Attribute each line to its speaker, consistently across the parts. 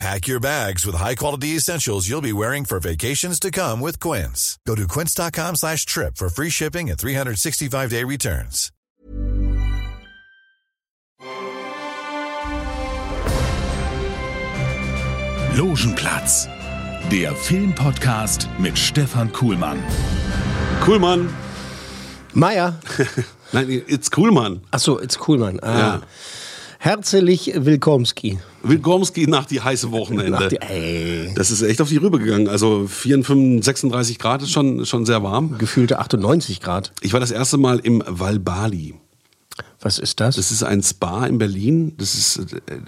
Speaker 1: Pack your bags with high-quality essentials you'll be wearing for vacations to come with Quince. Go to quince.com slash trip for free shipping and 365-day returns.
Speaker 2: Logenplatz, der Filmpodcast mit Stefan Kuhlmann.
Speaker 3: Kuhlmann.
Speaker 4: Meier.
Speaker 3: Nein, it's Kuhlmann.
Speaker 4: Achso, it's Kuhlmann. Ah.
Speaker 3: Ja.
Speaker 4: Herzlich willkommenski.
Speaker 3: Willkommenski nach die heiße Wochenende.
Speaker 4: Die-
Speaker 3: das ist echt auf die Rübe gegangen. Also 54, 36 Grad ist schon, schon sehr warm.
Speaker 4: Gefühlte 98 Grad.
Speaker 3: Ich war das erste Mal im Val Bali.
Speaker 4: Was ist das?
Speaker 3: Das ist ein Spa in Berlin. Das ist, äh,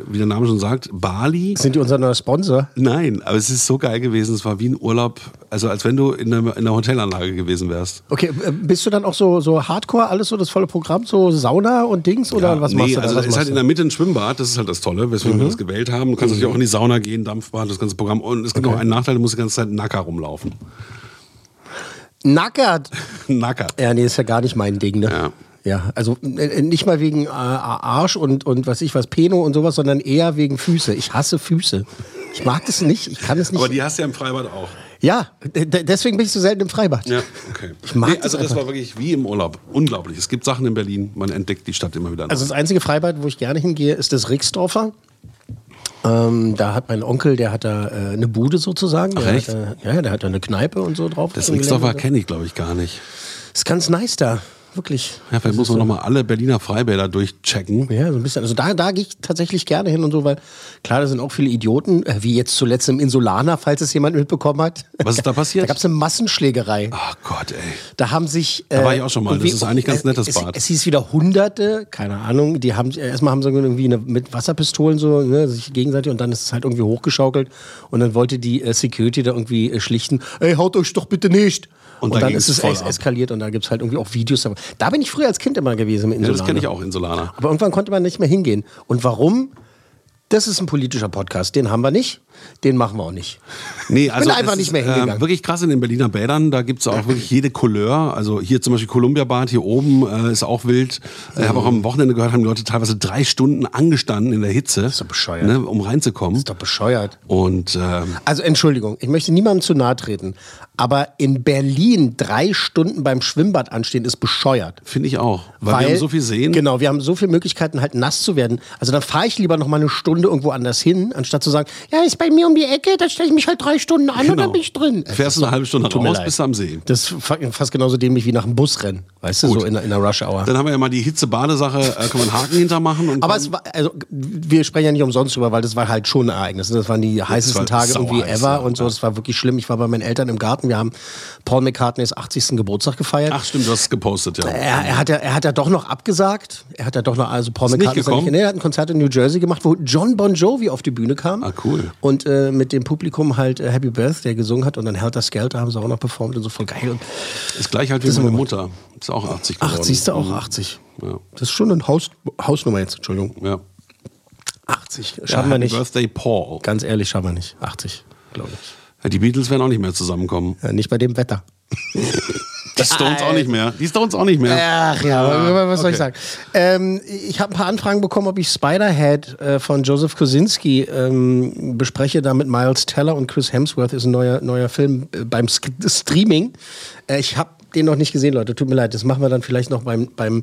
Speaker 3: wie der Name schon sagt, Bali.
Speaker 4: Sind die unser neuer Sponsor?
Speaker 3: Nein, aber es ist so geil gewesen. Es war wie ein Urlaub, also als wenn du in einer, in einer Hotelanlage gewesen wärst.
Speaker 4: Okay, äh, bist du dann auch so, so Hardcore, alles so das volle Programm, so Sauna und Dings oder
Speaker 3: Ja,
Speaker 4: was
Speaker 3: nee,
Speaker 4: machst du da?
Speaker 3: also es ist halt in der Mitte ein Schwimmbad, das ist halt das Tolle, weswegen wir das gewählt haben. Du kannst natürlich auch in die Sauna gehen, Dampfbad, das ganze Programm. Und es gibt noch einen Nachteil, du musst die ganze Zeit nacker rumlaufen.
Speaker 4: Nackert.
Speaker 3: nacker.
Speaker 4: Ja, nee, ist ja gar nicht mein Ding, ne?
Speaker 3: Ja.
Speaker 4: Ja, also äh, nicht mal wegen äh, Arsch und, und was ich was, Peno und sowas, sondern eher wegen Füße. Ich hasse Füße. Ich mag das nicht, ich kann es nicht.
Speaker 3: Aber die hast du ja im Freibad auch.
Speaker 4: ja, deswegen bin ich so selten im Freibad.
Speaker 3: Ja, okay.
Speaker 4: Ich mag
Speaker 3: nee,
Speaker 4: das
Speaker 3: also das
Speaker 4: einfach.
Speaker 3: war wirklich wie im Urlaub. Unglaublich. Es gibt Sachen in Berlin, man entdeckt die Stadt immer wieder. neu.
Speaker 4: Also das einzige Freibad, wo ich gerne hingehe, ist das Rixdorfer. Ähm, da hat mein Onkel, der hat da äh, eine Bude sozusagen. Der
Speaker 3: Ach, echt?
Speaker 4: Hat, da, ja, der hat da eine Kneipe und so drauf.
Speaker 3: das Rixdorfer kenne ich, glaube ich, gar nicht.
Speaker 4: Ist ganz nice da, wirklich.
Speaker 3: Ja, vielleicht muss man nochmal alle Berliner Freibäder durchchecken.
Speaker 4: Ja, so ein bisschen. Also da, da gehe ich tatsächlich gerne hin und so, weil klar, da sind auch viele Idioten, äh, wie jetzt zuletzt im Insulaner, falls es jemand mitbekommen hat.
Speaker 3: Was ist da passiert?
Speaker 4: Da gab es eine Massenschlägerei.
Speaker 3: Ach Gott, ey.
Speaker 4: Da haben sich. äh,
Speaker 3: Da war ich auch schon mal. Das ist eigentlich ganz
Speaker 4: äh,
Speaker 3: nettes
Speaker 4: es,
Speaker 3: Bad.
Speaker 4: Es hieß wieder Hunderte, keine Ahnung. Die haben äh, erstmal haben sie irgendwie eine, mit Wasserpistolen so ne, sich gegenseitig und dann ist es halt irgendwie hochgeschaukelt und dann wollte die äh, Security da irgendwie äh, schlichten. Ey, haut euch doch bitte nicht.
Speaker 3: Und
Speaker 4: Und,
Speaker 3: da
Speaker 4: dann ist es
Speaker 3: ab.
Speaker 4: eskaliert und da gibt es halt irgendwie auch Videos. Da bin ich früher als Kind immer gewesen im
Speaker 3: Ja,
Speaker 4: Insulaner.
Speaker 3: das kenne ich auch, Insulaner.
Speaker 4: Aber irgendwann konnte man nicht mehr hingehen. Und warum? Das ist ein politischer Podcast. Den haben wir nicht. Den machen wir auch nicht.
Speaker 3: Nee, also
Speaker 4: bin einfach
Speaker 3: es
Speaker 4: nicht mehr hingegangen.
Speaker 3: Äh, wirklich krass in den Berliner Bädern. Da gibt's auch wirklich jede Couleur. Also hier zum Beispiel Columbia-Bad hier oben äh, ist auch wild. Ich habe auch am Wochenende gehört, haben die Leute teilweise drei Stunden angestanden in der Hitze,
Speaker 4: ist doch bescheuert.
Speaker 3: Ne, um reinzukommen.
Speaker 4: Ist doch bescheuert.
Speaker 3: Und ähm,
Speaker 4: Also Entschuldigung, ich möchte niemandem zu nahe treten. Aber in Berlin drei Stunden beim Schwimmbad anstehen, ist bescheuert.
Speaker 3: finde ich auch. Weil, wir haben so viel sehen.
Speaker 4: Genau, wir haben so viele Möglichkeiten, halt nass zu werden. Also dann fahre ich lieber noch mal eine Stunde irgendwo anders hin, anstatt zu sagen, ja, ist bei mir um die Ecke, dann stelle ich mich halt drei Stunden an und dann bin ich drin.
Speaker 3: Fährst du eine halbe Stunde raus, bist du am See.
Speaker 4: Das ist fa- fast genauso dämlich wie nach einem Busrennen, weißt du,
Speaker 3: Gut.
Speaker 4: so in, der- in der Rush-Hour.
Speaker 3: Dann haben wir ja mal die Hitze-Badesache, äh, kann man einen Haken hintermachen. Und
Speaker 4: Aber es war, also wir sprechen ja nicht umsonst drüber, weil das war halt schon ein Ereignis. Das waren die heißesten
Speaker 3: war
Speaker 4: Tage irgendwie ever
Speaker 3: ja,
Speaker 4: und so. Das war wirklich schlimm. Ich war bei meinen Eltern im Garten. Wir haben Paul McCartneys 80. Geburtstag gefeiert.
Speaker 3: Ach stimmt, du hast es gepostet, ja.
Speaker 4: Er, er, hat ja, er hat ja doch noch abgesagt. Er hat ja doch noch, also Paul
Speaker 3: Ist nicht
Speaker 4: McCartney ist ja
Speaker 3: gekommen?
Speaker 4: nee, er hat ein Konzert in New Jersey gemacht, wo John Bon Jovi auf die Bühne kam.
Speaker 3: Ah, cool.
Speaker 4: Und äh, mit dem Publikum halt äh, Happy Birthday gesungen hat und dann Helter Skelter haben sie auch noch performt und so voll geil. Und
Speaker 3: Ist gleich halt wie meine Mutter. Ist auch 80 geworden.
Speaker 4: 80. auch 80.
Speaker 3: Ja.
Speaker 4: Das ist schon eine Haus, Hausnummer jetzt, Entschuldigung.
Speaker 3: Ja.
Speaker 4: 80.
Speaker 3: ja,
Speaker 4: Schaffen wir
Speaker 3: Happy
Speaker 4: nicht.
Speaker 3: Birthday Paul.
Speaker 4: Ganz ehrlich, schaffen wir nicht. 80, glaube ich.
Speaker 3: Ja, die Beatles werden auch nicht mehr zusammenkommen.
Speaker 4: Ja, nicht bei dem Wetter.
Speaker 3: Die Stones auch nicht mehr. Die Stones auch nicht mehr.
Speaker 4: Ach ja, was soll ich
Speaker 3: okay.
Speaker 4: sagen? Ähm, ich habe ein paar Anfragen bekommen, ob ich Spiderhead äh, von Joseph Kosinski ähm, bespreche. Da mit Miles Teller und Chris Hemsworth ist ein neuer, neuer Film äh, beim Sk Streaming. Äh, ich habe den noch nicht gesehen, Leute. Tut mir leid. Das machen wir dann vielleicht noch beim, beim,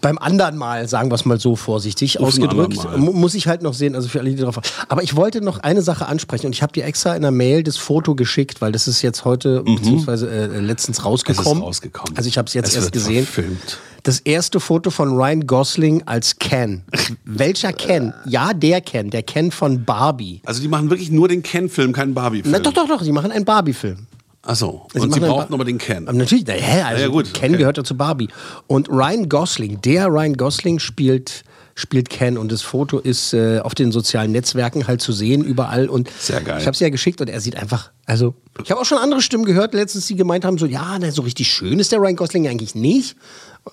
Speaker 4: beim anderen Mal, sagen wir es mal so vorsichtig
Speaker 3: Auf
Speaker 4: ausgedrückt. Muss ich halt noch sehen, also für alle, die drauf Aber ich wollte noch eine Sache ansprechen und ich habe dir extra in der Mail das Foto geschickt, weil das ist jetzt heute, beziehungsweise äh, letztens rausgekommen.
Speaker 3: Mhm. Rausgekommen.
Speaker 4: Also ich habe es jetzt
Speaker 3: Es
Speaker 4: erst gesehen.
Speaker 3: verfilmt.
Speaker 4: Das erste Foto von Ryan Gosling als Ken. Welcher Ken? Ja, der Ken. Der Ken von Barbie.
Speaker 3: Also die machen wirklich nur den Ken-Film, keinen Barbie-Film.
Speaker 4: Doch, doch, doch. Die machen einen Barbie-Film.
Speaker 3: Achso.
Speaker 4: Sie
Speaker 3: Und sie brauchten aber den Ken.
Speaker 4: Natürlich, na, hä, also
Speaker 3: Ja, gut,
Speaker 4: Ken
Speaker 3: okay.
Speaker 4: gehört ja zu Barbie. Und Ryan Gosling, der Ryan Gosling spielt spielt Ken und das Foto ist äh, auf den sozialen Netzwerken halt zu sehen überall und
Speaker 3: Sehr geil.
Speaker 4: ich habe es ja geschickt und er sieht einfach, also ich habe auch schon andere Stimmen gehört letztens, die gemeint haben so, ja, na, so richtig schön ist der Ryan Gosling eigentlich nicht.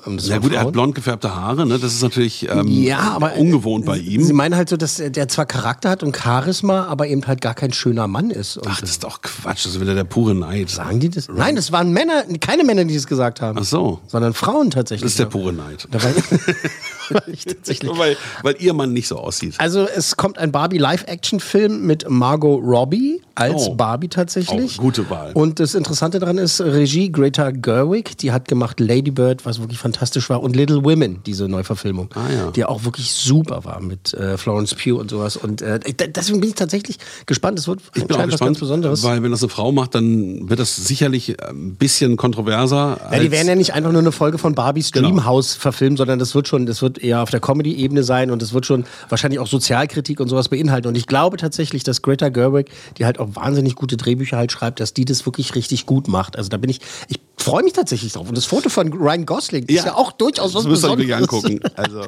Speaker 3: Ja
Speaker 4: waren
Speaker 3: gut, er hat blond gefärbte Haare, ne? Das ist natürlich ähm,
Speaker 4: Ja, aber, äh,
Speaker 3: ungewohnt bei ihm.
Speaker 4: Sie meinen halt so, dass der zwar Charakter hat und Charisma, aber eben halt gar kein schöner Mann ist.
Speaker 3: Ach, das ist doch Quatsch, das ist wieder der pure Neid.
Speaker 4: sagen die das? Nein, das waren Männer, keine Männer, die das gesagt haben.
Speaker 3: Ach so.
Speaker 4: Sondern Frauen tatsächlich.
Speaker 3: Das ist der pure Neid.
Speaker 4: Da war war ich tatsächlich.
Speaker 3: weil, weil ihr Mann nicht so aussieht.
Speaker 4: Also es kommt ein Barbie Live-Action-Film mit Margot Robbie als
Speaker 3: Oh.
Speaker 4: Barbie tatsächlich.
Speaker 3: Oh, gute Wahl.
Speaker 4: Und das Interessante daran ist, Regie Greta Gerwig, die hat gemacht Lady Bird, was wirklich fantastisch war, und Little Women, diese Neuverfilmung,
Speaker 3: Ah, ja.
Speaker 4: die auch wirklich super war mit äh, Florence Pugh und sowas. Und äh, deswegen bin ich tatsächlich gespannt. Es wird
Speaker 3: Ich bin auch
Speaker 4: anscheinend was ganz
Speaker 3: gespannt,
Speaker 4: Besonderes.
Speaker 3: weil wenn das eine Frau macht, dann wird das sicherlich ein bisschen kontroverser.
Speaker 4: Ja, die werden ja nicht einfach nur eine Folge von Barbies
Speaker 3: Genau.
Speaker 4: Dreamhouse verfilmen, sondern das wird schon, das wird eher auf der Comedy-Ebene sein und es wird schon wahrscheinlich auch Sozialkritik und sowas beinhalten. Und ich glaube tatsächlich, dass Greta Gerwig, die halt auch wahnsinnig gute Drehbücher halt schreibt, dass die das wirklich richtig gut macht. Also da bin ich, ich freue mich tatsächlich drauf. Und das Foto von Ryan Gosling ist ja auch durchaus was
Speaker 3: das müsst ihr euch
Speaker 4: Besonderes.
Speaker 3: wirklich angucken. Also,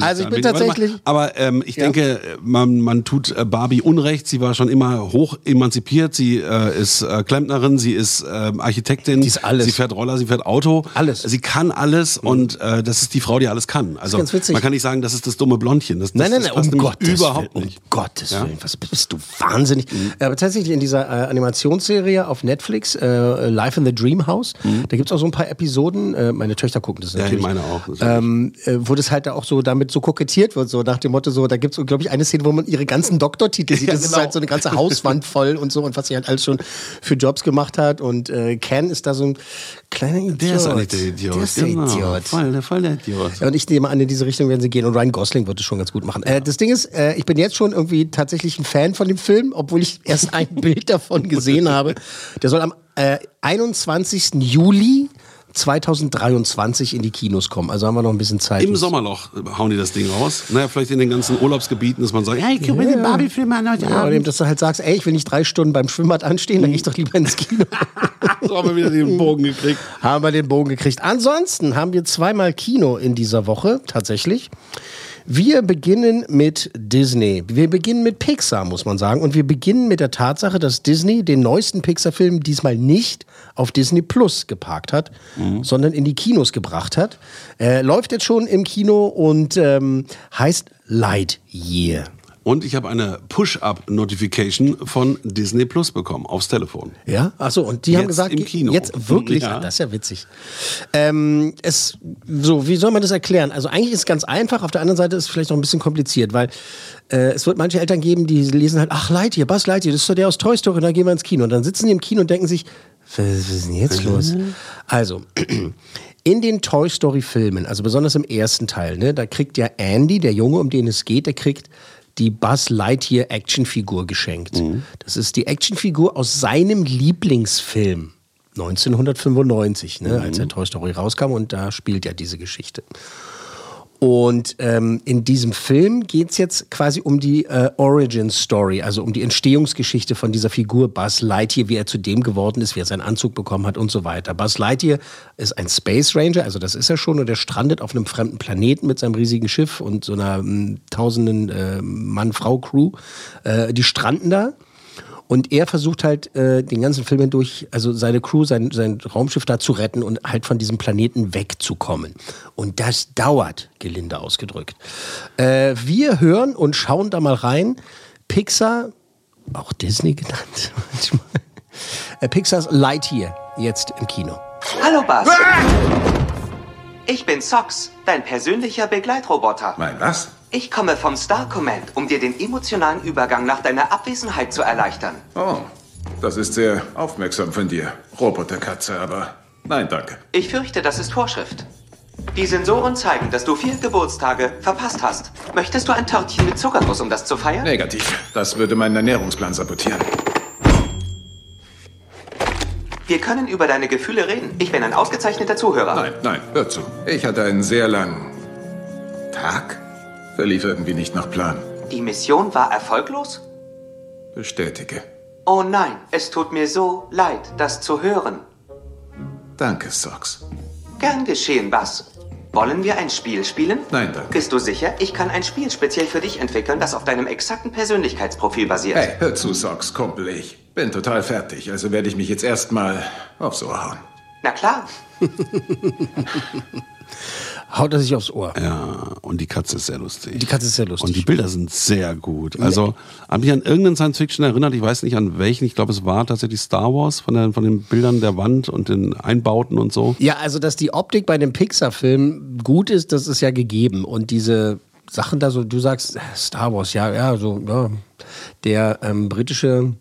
Speaker 4: Also ich bin
Speaker 3: Warte mal.
Speaker 4: tatsächlich-
Speaker 3: Aber ähm, ich denke, man, man tut äh, Barbie Unrecht. Sie war schon immer hoch emanzipiert. Sie äh, ist äh, Klempnerin, sie ist ähm, Architektin.
Speaker 4: Die ist alles.
Speaker 3: Sie fährt Roller, sie fährt Auto.
Speaker 4: Alles.
Speaker 3: Sie kann alles und äh, das ist die Frau, die alles kann. Also man kann nicht sagen, das ist das dumme Blondchen. Das, das,
Speaker 4: Nein, nein,
Speaker 3: das
Speaker 4: nein,
Speaker 3: passt
Speaker 4: um Gottes
Speaker 3: überhaupt
Speaker 4: Willen,
Speaker 3: nicht.
Speaker 4: Um Gottes
Speaker 3: Ja?
Speaker 4: Willen, was bist du wahnsinnig. Aber tatsächlich in dieser äh, Animationsserie auf Netflix, äh, Life in the Dream House, da gibt es auch so ein paar Episoden, äh, meine Töchter gucken das
Speaker 3: Ja,
Speaker 4: natürlich.
Speaker 3: meine auch.
Speaker 4: Ähm, äh, wo das halt da auch so damit so kokettiert wird, so nach dem Motto, so, da gibt es, glaube ich, eine Szene, wo man ihre ganzen Doktortitel sieht.
Speaker 3: Ja,
Speaker 4: Das ist
Speaker 3: genau.
Speaker 4: halt so eine ganze Hauswand voll und so und was sie halt alles schon für Jobs gemacht hat. Und äh, Ken ist da so ein kleiner Idiot.
Speaker 3: Der ist eigentlich der Idiot.
Speaker 4: Der ist der
Speaker 3: genau.
Speaker 4: Idiot.
Speaker 3: Voll, der, voll der Idiot.
Speaker 4: Ja, und ich nehme an, in diese Richtung werden sie gehen. Und Ryan Gosling wird es schon ganz gut machen. Äh, das Ding ist, äh, ich bin jetzt schon irgendwie tatsächlich ein Fan von dem Film, obwohl ich erst ein Bild davon gesehen habe. Der soll am äh, 21. Juli 2023 in die Kinos kommen. Also haben wir noch ein bisschen Zeit.
Speaker 3: Im Sommerloch hauen die das Ding raus. Naja, vielleicht in den ganzen Urlaubsgebieten, dass man sagt, hey, guck mir den Barbie-Film an heute
Speaker 4: Ja,
Speaker 3: Abend.
Speaker 4: dass du halt sagst, ey, ich will nicht drei Stunden beim Schwimmbad anstehen, dann gehe ich doch lieber ins Kino.
Speaker 3: So haben wir wieder den Bogen gekriegt.
Speaker 4: haben wir den Bogen gekriegt. Ansonsten haben wir zweimal Kino in dieser Woche, tatsächlich. Wir beginnen mit Disney. Wir beginnen mit Pixar, muss man sagen. Und wir beginnen mit der Tatsache, dass Disney den neuesten Pixar-Film diesmal nicht auf Disney Plus geparkt hat, sondern in die Kinos gebracht hat. Äh, läuft jetzt schon im Kino und ähm, heißt Lightyear.
Speaker 3: Und ich habe eine Push-Up-Notification von Disney Plus bekommen aufs Telefon.
Speaker 4: Ja, achso, und die haben
Speaker 3: Jetzt
Speaker 4: gesagt,
Speaker 3: im Kino.
Speaker 4: jetzt wirklich,
Speaker 3: Ja.
Speaker 4: Ah, das ist ja witzig. Ähm, es, so, wie soll man das erklären? Also eigentlich ist es ganz einfach, auf der anderen Seite ist es vielleicht noch ein bisschen kompliziert, weil äh, es wird manche Eltern geben, die lesen halt, ach Lightyear, Buzz Lightyear, das ist doch der aus Toy Story, und dann gehen wir ins Kino. Und dann sitzen die im Kino und denken sich, was, ist denn jetzt los? Also, in den Toy Story Filmen, also besonders im ersten Teil, ne, da kriegt ja Andy, der Junge, um den es geht, der kriegt die Buzz Lightyear Actionfigur geschenkt. Das ist die Actionfigur aus seinem Lieblingsfilm 1995, ne, als der Toy Story rauskam und da spielt ja diese Geschichte. Und ähm, in diesem Film geht es jetzt quasi um die äh, Origin Story, also um die Entstehungsgeschichte von dieser Figur Buzz Lightyear, wie er zu dem geworden ist, wie er seinen Anzug bekommen hat und so weiter. Buzz Lightyear ist ein Space Ranger, also das ist er schon, und er strandet auf einem fremden Planeten mit seinem riesigen Schiff und so einer m, tausenden äh, Mann-Frau-Crew. Äh, die stranden da. Und er versucht halt äh, den ganzen Film hindurch, also seine Crew, sein, sein Raumschiff da zu retten und halt von diesem Planeten wegzukommen. Und das dauert, gelinde ausgedrückt. Äh, wir hören und schauen da mal rein. Pixar, auch Disney genannt manchmal. Äh, Pixars Lightyear, jetzt im Kino.
Speaker 5: Hallo, Buzz. Ich bin Sox, dein persönlicher Begleitroboter.
Speaker 6: Mein was?
Speaker 5: Ich komme vom Star Command, um dir den emotionalen Übergang nach deiner Abwesenheit zu erleichtern.
Speaker 6: Oh, das ist sehr aufmerksam von dir, Roboterkatze, aber nein, danke.
Speaker 5: Ich fürchte, das ist Vorschrift. Die Sensoren zeigen, dass du vier Geburtstage verpasst hast. Möchtest du ein Törtchen mit Zuckerguss, um das zu feiern?
Speaker 6: Negativ. Das würde meinen Ernährungsplan sabotieren.
Speaker 5: Wir können über deine Gefühle reden. Ich bin ein ausgezeichneter Zuhörer.
Speaker 6: Nein, nein, hör zu. Ich hatte einen sehr langen Tag. Verlief irgendwie nicht nach Plan.
Speaker 5: Die Mission war erfolglos?
Speaker 6: Bestätige.
Speaker 5: Oh nein, es tut mir so leid, das zu hören.
Speaker 6: Danke, Sox.
Speaker 5: Gern geschehen, Buzz. Wollen wir ein Spiel spielen?
Speaker 6: Nein, danke.
Speaker 5: Bist du sicher? Ich kann ein Spiel speziell für dich entwickeln, das auf deinem exakten Persönlichkeitsprofil basiert.
Speaker 6: Hey, hör zu, Socks, Kumpel. Ich bin total fertig, also werde ich mich jetzt erstmal aufs Ohr hauen.
Speaker 5: Na klar.
Speaker 4: Haut er sich aufs Ohr.
Speaker 3: Ja, und die Katze ist sehr lustig.
Speaker 4: Die Katze ist sehr lustig.
Speaker 3: Und die Bilder sind sehr gut. Also, habe mich an irgendeinen Science-Fiction erinnert, ich weiß nicht an welchen, ich glaube, es war tatsächlich Star Wars von, der, von den Bildern der Wand und den Einbauten und so.
Speaker 4: Ja, also dass die Optik bei dem Pixar-Film gut ist, das ist ja gegeben. Und diese Sachen da so, du sagst Star Wars, ja, ja, so, ja. Der ähm, britische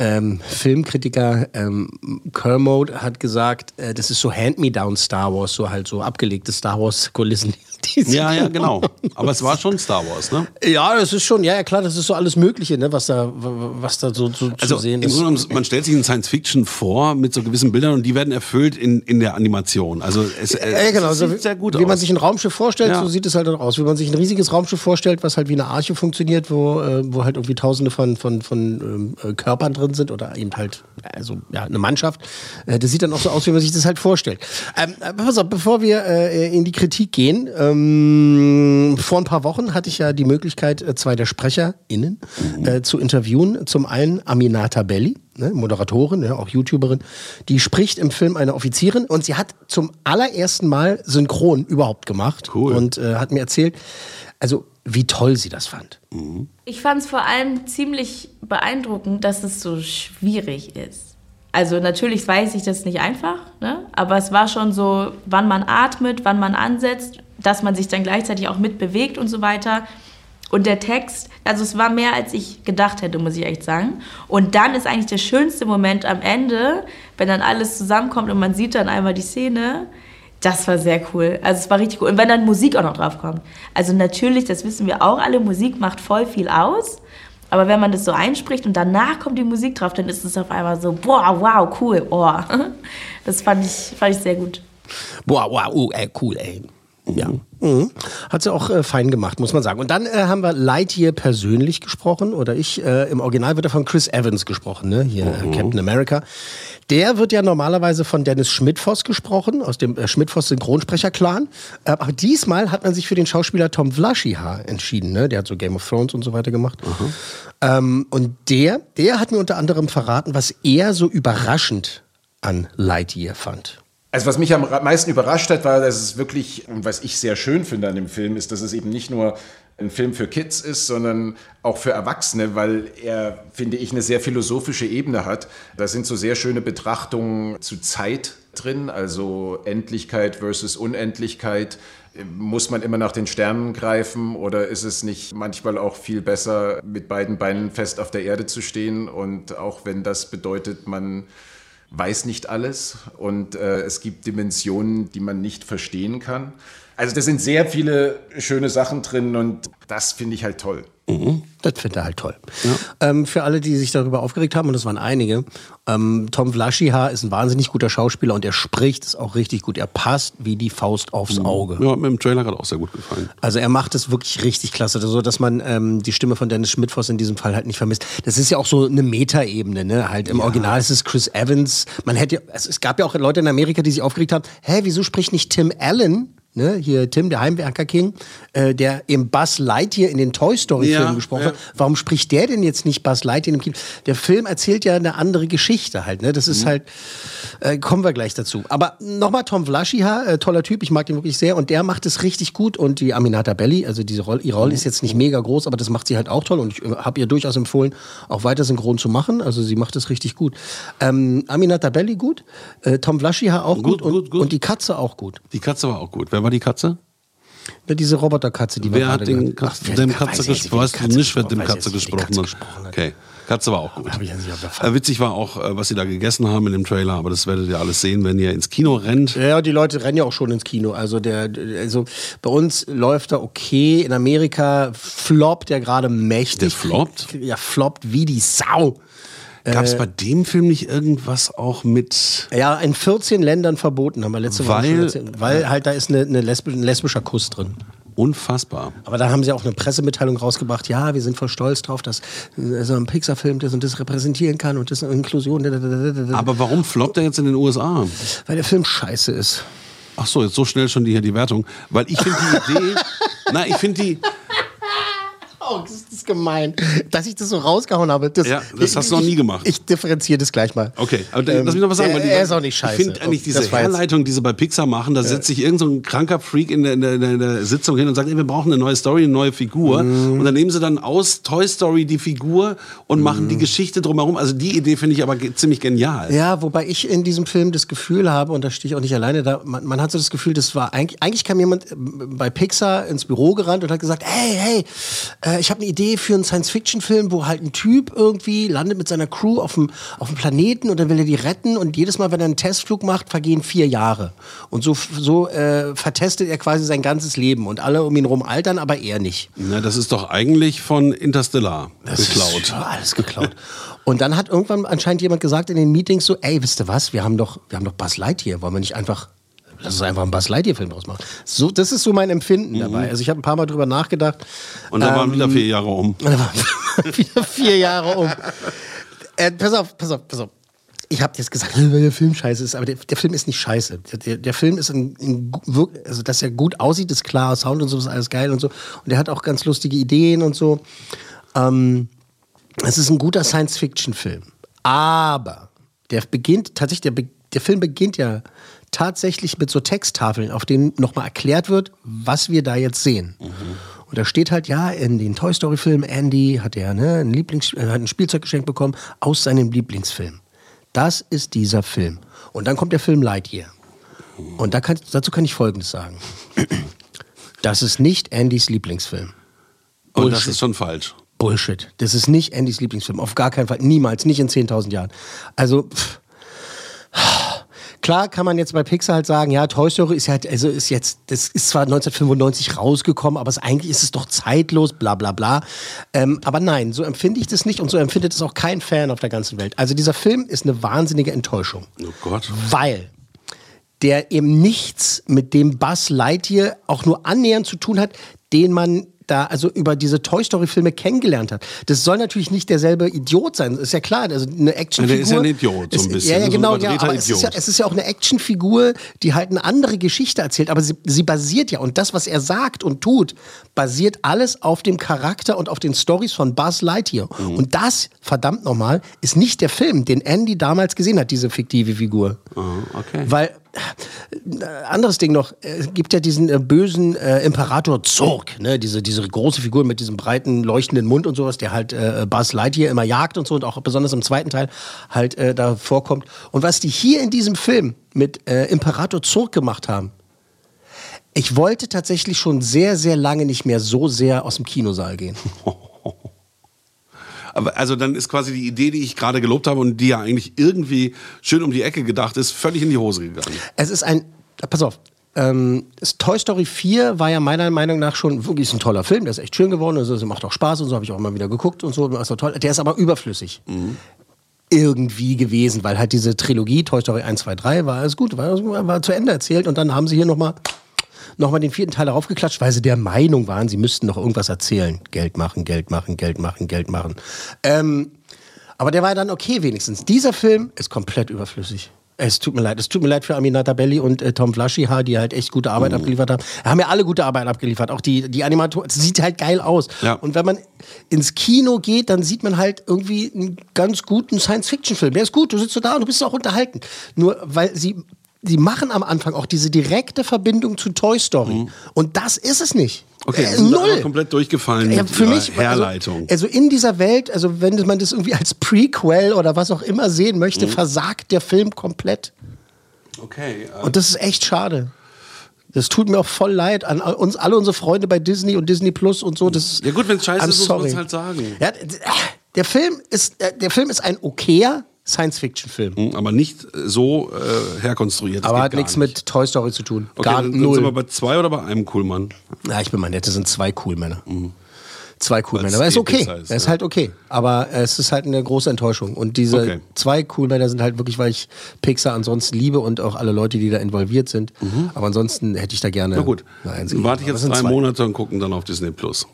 Speaker 4: ähm, Filmkritiker ähm, Kermode hat gesagt, äh, das ist so Hand-Me-Down Star Wars, so halt so abgelegte Star Wars-Kulissen. die
Speaker 3: Ja, ja, genau. Aber es war schon Star Wars, ne?
Speaker 4: Ja, das ist schon, ja, ja, klar, das ist so alles Mögliche, ne, was da, was da so, so
Speaker 3: Also
Speaker 4: zu sehen
Speaker 3: im
Speaker 4: ist.
Speaker 3: Grunde man stellt sich in Science Fiction vor mit so gewissen Bildern und die werden erfüllt in, in der Animation. Also es, äh,
Speaker 4: Ja, genau.
Speaker 3: es sieht sehr gut
Speaker 4: wie
Speaker 3: aus.
Speaker 4: man sich ein Raumschiff vorstellt,
Speaker 3: Ja.
Speaker 4: so sieht es halt auch aus. Wie man sich ein riesiges Raumschiff vorstellt, was halt wie eine Arche funktioniert, wo, äh, wo halt irgendwie tausende von, von, von ähm, äh, Körpern drin sind oder eben halt, also ja, eine Mannschaft. Äh, das sieht dann auch so aus, wie man sich das halt vorstellt. Ähm, äh, pass auf, bevor wir äh, in die Kritik gehen, ähm, vor ein paar Wochen hatte ich ja die Möglichkeit, äh, zwei der SprecherInnen äh, zu interviewen. Zum einen Aminata Belli, ne, Moderatorin, ja, auch YouTuberin, die spricht im Film eine Offizierin und sie hat zum allerersten Mal Synchron überhaupt gemacht
Speaker 3: Cool.
Speaker 4: und äh, hat mir erzählt, also wie toll sie das fand.
Speaker 7: Ich fand es vor allem ziemlich beeindruckend, dass es so schwierig ist. Also natürlich weiß ich das nicht einfach, ne? aber es war schon so, wann man atmet, wann man ansetzt, dass man sich dann gleichzeitig auch mitbewegt und so weiter. Und der Text, also es war mehr, als ich gedacht hätte, muss ich echt sagen. Und dann ist eigentlich der schönste Moment am Ende, wenn dann alles zusammenkommt und man sieht dann einmal die Szene. Das war sehr cool. Also es war richtig cool. Und wenn dann Musik auch noch drauf kommt. Also natürlich, das wissen wir auch alle, Musik macht voll viel aus. Aber wenn man das so einspricht und danach kommt die Musik drauf, dann ist es auf einmal so, boah, wow, cool, oh. Das fand ich, fand ich sehr gut.
Speaker 4: Boah, wow, oh, ey, cool, ey. Ja. Mhm. Hat sie auch äh, fein gemacht, muss man sagen. Und dann äh, haben wir Lightyear persönlich gesprochen, oder ich, äh, im Original wird er von Chris Evans gesprochen, ne? Hier, äh, Captain America. Der wird ja normalerweise von Dennis Schmidtfoss gesprochen, aus dem äh, Schmidtfoss-Synchronsprecher-Clan. Äh, aber diesmal hat man sich für den Schauspieler Tom Vlaschiha entschieden, ne? Der hat so Game of Thrones und so weiter gemacht. Ähm, und der, der hat mir unter anderem verraten, was er so überraschend an Lightyear fand.
Speaker 6: Also was mich am meisten überrascht hat, war, dass es wirklich, und was ich sehr schön finde an dem Film, ist, dass es eben nicht nur ein Film für Kids ist, sondern auch für Erwachsene, weil er, finde ich, eine sehr philosophische Ebene hat. Da sind so sehr schöne Betrachtungen zu Zeit drin, also Endlichkeit versus Unendlichkeit. Muss man immer nach den Sternen greifen oder ist es nicht manchmal auch viel besser, mit beiden Beinen fest auf der Erde zu stehen? Und auch wenn das bedeutet, man weiß nicht alles und äh, es gibt Dimensionen, die man nicht verstehen kann. Also da sind sehr viele schöne Sachen drin und das finde ich halt toll.
Speaker 4: Das findet er halt toll. Ähm, für alle, die sich darüber aufgeregt haben, und das waren einige, ähm, Tom Vlaschiha ist ein wahnsinnig guter Schauspieler und er spricht es auch richtig gut. Er passt wie die Faust aufs Auge.
Speaker 3: Ja, mit dem Trailer gerade auch sehr gut gefallen.
Speaker 4: Also er macht es wirklich richtig klasse, so dass man ähm, die Stimme von Dennis Schmidtfoss in diesem Fall halt nicht vermisst. Das ist ja auch so eine Metaebene, ne? Halt im Original ist es Chris Evans. Man hätte, ja- es, es gab ja auch Leute in Amerika, die sich aufgeregt haben. Hä, wieso spricht nicht Tim Allen? Ne, hier Tim, der Heimwerker King, äh, der im Buzz Lightyear in den Toy Story Filmen
Speaker 3: Ja,
Speaker 4: gesprochen
Speaker 3: ja.
Speaker 4: hat. Warum spricht der denn jetzt nicht Buzz Lightyear im Kino? Der Film erzählt ja eine andere Geschichte halt. Ne? Das ist halt, äh, kommen wir gleich dazu. Aber nochmal Tom Vlaschiha, äh, toller Typ, ich mag den wirklich sehr und der macht es richtig gut und die Aminata Belli, also diese Rolle, ihre Rolle ist jetzt nicht mega groß, aber das macht sie halt auch toll und ich äh, habe ihr durchaus empfohlen, auch weiter synchron zu machen. Also sie macht es richtig gut. Ähm, Aminata Belli gut, äh, Tom Vlaschiha auch gut,
Speaker 3: Gut,
Speaker 4: und,
Speaker 3: gut,
Speaker 4: und die Katze auch gut.
Speaker 3: Die Katze war auch gut. Wer war die Katze?
Speaker 4: Ne, diese Roboterkatze, die
Speaker 3: Wer hat den
Speaker 4: Ach,
Speaker 3: dem Katze gesprochen? Weißt du nicht, wer dem Katze gesprochen hat? Okay. Katze war auch gut.
Speaker 4: Pfanne.
Speaker 3: Äh, witzig war auch, äh, was sie da gegessen haben in dem Trailer, aber das werdet ihr alles sehen, wenn ihr ins Kino rennt.
Speaker 4: Ja, die Leute rennen ja auch schon ins Kino. Also der, also bei uns läuft er okay. In Amerika floppt er gerade mächtig.
Speaker 3: Der floppt?
Speaker 4: Ja, floppt wie die Sau.
Speaker 3: Gab
Speaker 4: Äh,
Speaker 3: es bei dem Film nicht irgendwas auch mit.
Speaker 4: Ja, in 14 Ländern verboten, haben wir letzte Woche
Speaker 3: Weil-
Speaker 4: schon erzählt. Weil halt da ist eine, eine lesbisch, ein lesbischer Kuss drin.
Speaker 3: Unfassbar.
Speaker 4: Aber da haben sie auch eine Pressemitteilung rausgebracht. Ja, wir sind voll stolz drauf, dass äh, so ein Pixar-Film das und das repräsentieren kann und das Inklusion.
Speaker 3: Aber warum floppt er jetzt in den USA?
Speaker 4: Weil der Film scheiße ist.
Speaker 3: Ach so, jetzt so schnell schon die, hier die Wertung. Weil ich finde die Idee, na, ich finde die,
Speaker 4: Oh, das ist gemein, dass ich das so rausgehauen habe. Das,
Speaker 3: Ja, das hast du noch nie gemacht.
Speaker 4: Ich, ich differenziere das gleich mal.
Speaker 3: Okay, aber dann, lass mich noch was sagen. weil die-
Speaker 4: er ist auch nicht scheiße.
Speaker 3: Ich finde eigentlich diese
Speaker 4: war jetzt-
Speaker 3: Herleitung, die sie bei Pixar machen, da setzt sich irgend so kranker Freak in der, in der, in der Sitzung hin und sagt, ey, wir brauchen eine neue Story, eine neue Figur.
Speaker 4: Mhm.
Speaker 3: Und dann nehmen sie dann aus Toy Story die Figur und machen die Geschichte drumherum. Also die Idee finde ich aber ziemlich genial.
Speaker 4: Ja, wobei ich in diesem Film das Gefühl habe, und da stehe ich auch nicht alleine da, man, man hat so das Gefühl, das war eigentlich, eigentlich kam jemand äh, bei Pixar ins Büro gerannt und hat gesagt, hey, hey, äh, ich habe eine Idee für einen Science-Fiction-Film, wo halt ein Typ irgendwie landet mit seiner Crew auf dem, auf dem Planeten und dann will er die retten und jedes Mal, wenn er einen Testflug macht, vergehen vier Jahre. Und so, so äh, vertestet er quasi sein ganzes Leben und alle um ihn rum altern, aber er nicht.
Speaker 3: Na, das ist doch eigentlich von Interstellar
Speaker 4: Das ist
Speaker 3: geklaut.
Speaker 4: schon alles geklaut. Und dann hat irgendwann anscheinend jemand gesagt in den Meetings so, ey, wisst ihr was, wir haben doch, wir haben doch Buzz Lightyear, wollen wir nicht einfach, lass uns einfach einen Buzz Lightyear-Film draus machen. So, das ist so mein Empfinden dabei. Also ich habe ein paar Mal drüber nachgedacht.
Speaker 3: Und da waren
Speaker 4: Ähm,
Speaker 3: wieder vier Jahre um.
Speaker 4: Und dann waren wieder vier Jahre um. Äh, pass auf, pass auf, pass auf. Ich habe jetzt gesagt, weil der Film scheiße ist, aber der, der Film ist nicht scheiße. Der, der, Film ist ein, ein also dass er gut aussieht, ist klar, Sound und so ist alles geil und so. Und der hat auch ganz lustige Ideen und so. Ähm, es ist ein guter Science-Fiction-Film. Aber der beginnt, tatsächlich, der, der Film beginnt ja tatsächlich mit so Texttafeln, auf denen nochmal erklärt wird, was wir da jetzt sehen. Und da steht halt, ja, in den Toy Story-Filmen, Andy hat ja ne, ein, Lieblings äh, hat ein Spielzeug geschenkt bekommen aus seinem Lieblingsfilm. Das ist dieser Film. Und dann kommt der Film Lightyear. Und da kann, dazu kann ich Folgendes sagen. Das ist nicht Andys Lieblingsfilm.
Speaker 3: Und das
Speaker 4: Bullshit.
Speaker 3: ist schon falsch.
Speaker 4: Bullshit. Das ist nicht Andys Lieblingsfilm. Auf gar keinen Fall. Niemals. Nicht in 10.000 Jahren. Also, pff. Klar kann man jetzt bei Pixar halt sagen, ja, Toy Story ist ja halt, also ist jetzt, das ist zwar 1995 rausgekommen, aber es, eigentlich ist es doch zeitlos, bla bla bla. Ähm, aber nein, so empfinde ich das nicht und so empfindet es auch kein Fan auf der ganzen Welt. Also dieser Film ist eine wahnsinnige Enttäuschung.
Speaker 3: Oh Gott.
Speaker 4: Weil der eben nichts mit dem Buzz Lightyear auch nur annähernd zu tun hat, den man da also über diese Toy Story Filme kennengelernt hat. Das soll natürlich nicht derselbe Idiot sein, ist ja klar. Also eine Actionfigur.
Speaker 3: der ist ja ein Idiot, so ein bisschen,
Speaker 4: Ja, ja
Speaker 3: so ein
Speaker 4: genau. Ja,
Speaker 3: überdrehter
Speaker 4: aber es ist ja, es ist ja auch eine Actionfigur, die halt eine andere Geschichte erzählt, aber sie, sie basiert ja und das, was er sagt und tut, basiert alles auf dem Charakter und auf den Stories von Buzz Lightyear.
Speaker 3: Mhm.
Speaker 4: Und das, verdammt nochmal, ist nicht der Film, den Andy damals gesehen hat, diese fiktive Figur.
Speaker 3: okay.
Speaker 4: Weil, anderes Ding noch, es gibt ja diesen äh, bösen äh, Imperator Zorg, ne? diese, diese große Figur mit diesem breiten, leuchtenden Mund und sowas, der halt äh, Buzz Lightyear immer jagt und so und auch besonders im zweiten Teil halt äh, da vorkommt. Und was die hier in diesem Film mit äh, Imperator Zorg gemacht haben, ich wollte tatsächlich schon sehr, sehr lange nicht mehr so sehr aus dem Kinosaal gehen.
Speaker 3: Aber also dann ist quasi die Idee, die ich gerade gelobt habe und die ja eigentlich irgendwie schön um die Ecke gedacht ist, völlig in die Hose gegangen.
Speaker 4: Es ist ein, pass auf, ähm, Toy Story 4 war ja meiner Meinung nach schon wirklich ein toller Film. Der ist echt schön geworden, also, macht auch Spaß und so, habe ich auch immer wieder geguckt und so. Das auch toll. Der ist aber überflüssig. Irgendwie gewesen, weil halt diese Trilogie Toy Story 1, 2, 3 war alles gut, war, war zu Ende erzählt und dann haben sie hier nochmal noch mal den vierten Teil darauf geklatscht, weil sie der Meinung waren, sie müssten noch irgendwas erzählen. Geld machen, Geld machen, Geld machen, Geld machen. Ähm, aber der war dann okay wenigstens. Dieser Film ist komplett überflüssig. Es tut mir leid. Es tut mir leid für Aminata Belli und äh, Tom Flaschiha, die halt echt gute Arbeit abgeliefert haben. Haben ja alle gute Arbeit abgeliefert. Auch die, die Animatoren. Es sieht halt geil aus.
Speaker 3: Ja.
Speaker 4: Und wenn man ins Kino geht, dann sieht man halt irgendwie einen ganz guten Science-Fiction-Film. Der ist gut. Du sitzt so da und du bist auch unterhalten. Nur weil sie. Sie machen am Anfang auch diese direkte Verbindung zu Toy Story. Und das ist es nicht.
Speaker 3: Okay,
Speaker 4: äh, null.
Speaker 3: komplett durchgefallen
Speaker 4: Ja, für mich,
Speaker 3: Herleitung.
Speaker 4: Also, also in dieser Welt, also wenn man das irgendwie als Prequel oder was auch immer sehen möchte,
Speaker 3: Mhm.
Speaker 4: versagt der Film komplett.
Speaker 3: okay, äh,
Speaker 4: Und das ist echt schade. Das tut mir auch voll leid an uns, alle unsere Freunde bei Disney und Disney Plus und so. Das
Speaker 3: Ja gut, wenn's scheiße
Speaker 4: I'm
Speaker 3: ist, muss man's
Speaker 4: sorry.
Speaker 3: halt sagen.
Speaker 4: Ja, d- der Film ist, äh, der Film ist ein okayer Science-Fiction-Film.
Speaker 3: Hm, aber nicht so äh, herkonstruiert. Das
Speaker 4: Aber hat nichts
Speaker 3: nicht.
Speaker 4: mit Toy Story zu tun.
Speaker 3: Okay,
Speaker 4: Gar
Speaker 3: dann, dann sind wir
Speaker 4: null.
Speaker 3: bei zwei oder bei einem Coolmann.
Speaker 4: Ja, ich bin mal nett, das sind zwei cool Männer. Zwei cool
Speaker 3: Weil's
Speaker 4: Männer. Aber ist
Speaker 3: eh
Speaker 4: okay.
Speaker 3: Pizza ist,
Speaker 4: ist halt okay. Aber es ist halt eine große Enttäuschung. Und diese
Speaker 3: Okay.
Speaker 4: zwei cool Männer sind halt wirklich, weil ich Pixar ansonsten liebe und auch alle Leute, die da involviert sind. Aber ansonsten hätte ich da gerne.
Speaker 3: Na gut, warte ich jetzt
Speaker 4: es
Speaker 3: drei
Speaker 4: zwei.
Speaker 3: Monate und gucken dann auf Disney Plus.